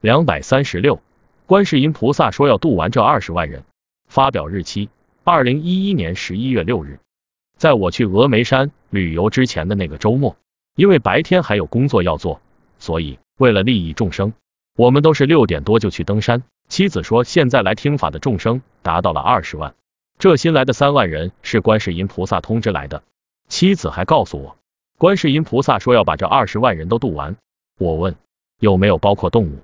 两百三十六，观世音菩萨说要度完这二十万人。发表日期：二零一一年十一月六日。在我去峨眉山旅游之前的那个周末，因为白天还有工作要做，所以为了利益众生，我们都是六点多就去登山。妻子说，现在来听法的众生达到了二十万，这新来的三万人是观世音菩萨通知来的。妻子还告诉我，观世音菩萨说要把这二十万人都渡完。我问有没有包括动物？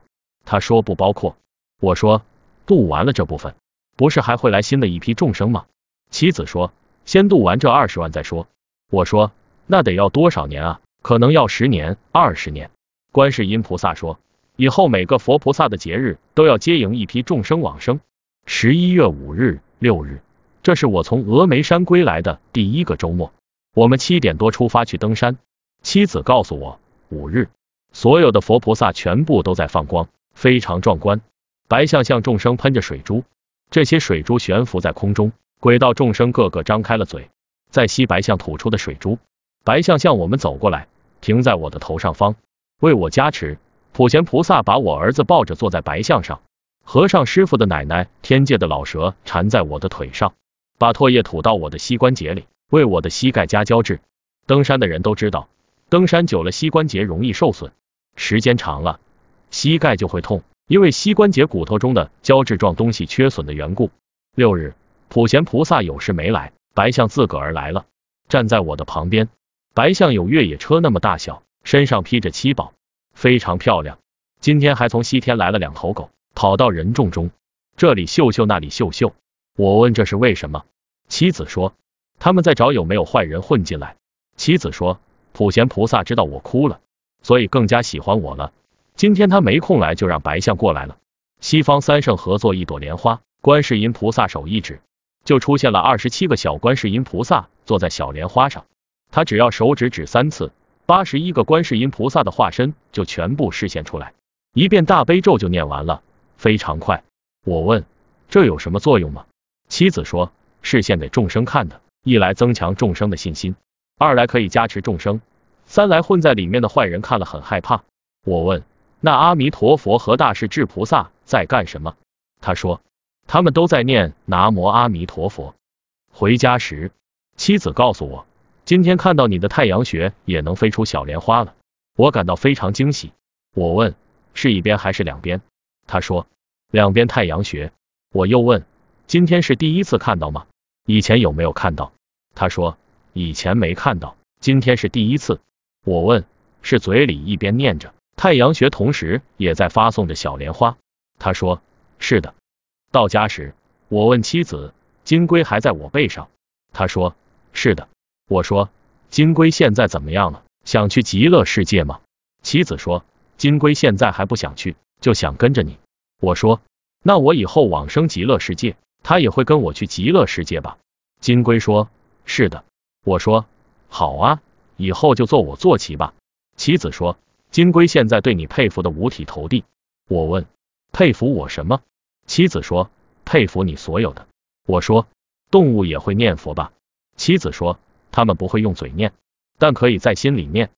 他说不包括。我说度完了这部分，不是还会来新的一批众生吗？妻子说先度完这二十万再说。我说那得要多少年啊？可能要十年、二十年。观世音菩萨说以后每个佛菩萨的节日都要接迎一批众生往生。十一月五日、六日，这是我从峨眉山归来的第一个周末。我们七点多出发去登山。妻子告诉我五日所有的佛菩萨全部都在放光。非常壮观，白象向众生喷着水珠，这些水珠悬浮在空中，轨道众生个个张开了嘴，在吸白象吐出的水珠。白象向我们走过来，停在我的头上方，为我加持。普贤菩萨把我儿子抱着坐在白象上，和尚师傅的奶奶天界的老蛇缠在我的腿上，把唾液吐到我的膝关节里，为我的膝盖加胶质。登山的人都知道，登山久了膝关节容易受损，时间长了。膝盖就会痛，因为膝关节骨头中的胶质状东西缺损的缘故。六日，普贤菩萨有事没来，白象自个儿来了，站在我的旁边。白象有越野车那么大小，身上披着七宝，非常漂亮。今天还从西天来了两头狗，跑到人众中，这里秀秀，那里秀秀。我问这是为什么？妻子说他们在找有没有坏人混进来。妻子说普贤菩萨知道我哭了，所以更加喜欢我了。今天他没空来，就让白象过来了。西方三圣合作一朵莲花，观世音菩萨手一指，就出现了二十七个小观世音菩萨坐在小莲花上。他只要手指指三次，八十一个观世音菩萨的化身就全部示现出来，一遍大悲咒就念完了，非常快。我问这有什么作用吗？妻子说示现给众生看的，一来增强众生的信心，二来可以加持众生，三来混在里面的坏人看了很害怕。我问。那阿弥陀佛和大势至菩萨在干什么？他说，他们都在念南无阿弥陀佛。回家时，妻子告诉我，今天看到你的太阳穴也能飞出小莲花了，我感到非常惊喜。我问，是一边还是两边？他说，两边太阳穴。我又问，今天是第一次看到吗？以前有没有看到？他说，以前没看到，今天是第一次。我问，是嘴里一边念着？太阳穴同时也在发送着小莲花。他说：“是的。”到家时，我问妻子：“金龟还在我背上？”他说：“是的。”我说：“金龟现在怎么样了？想去极乐世界吗？”妻子说：“金龟现在还不想去，就想跟着你。”我说：“那我以后往生极乐世界，他也会跟我去极乐世界吧？”金龟说：“是的。”我说：“好啊，以后就做我坐骑吧。”妻子说。金龟现在对你佩服的五体投地。我问，佩服我什么？妻子说，佩服你所有的。我说，动物也会念佛吧？妻子说，他们不会用嘴念，但可以在心里念。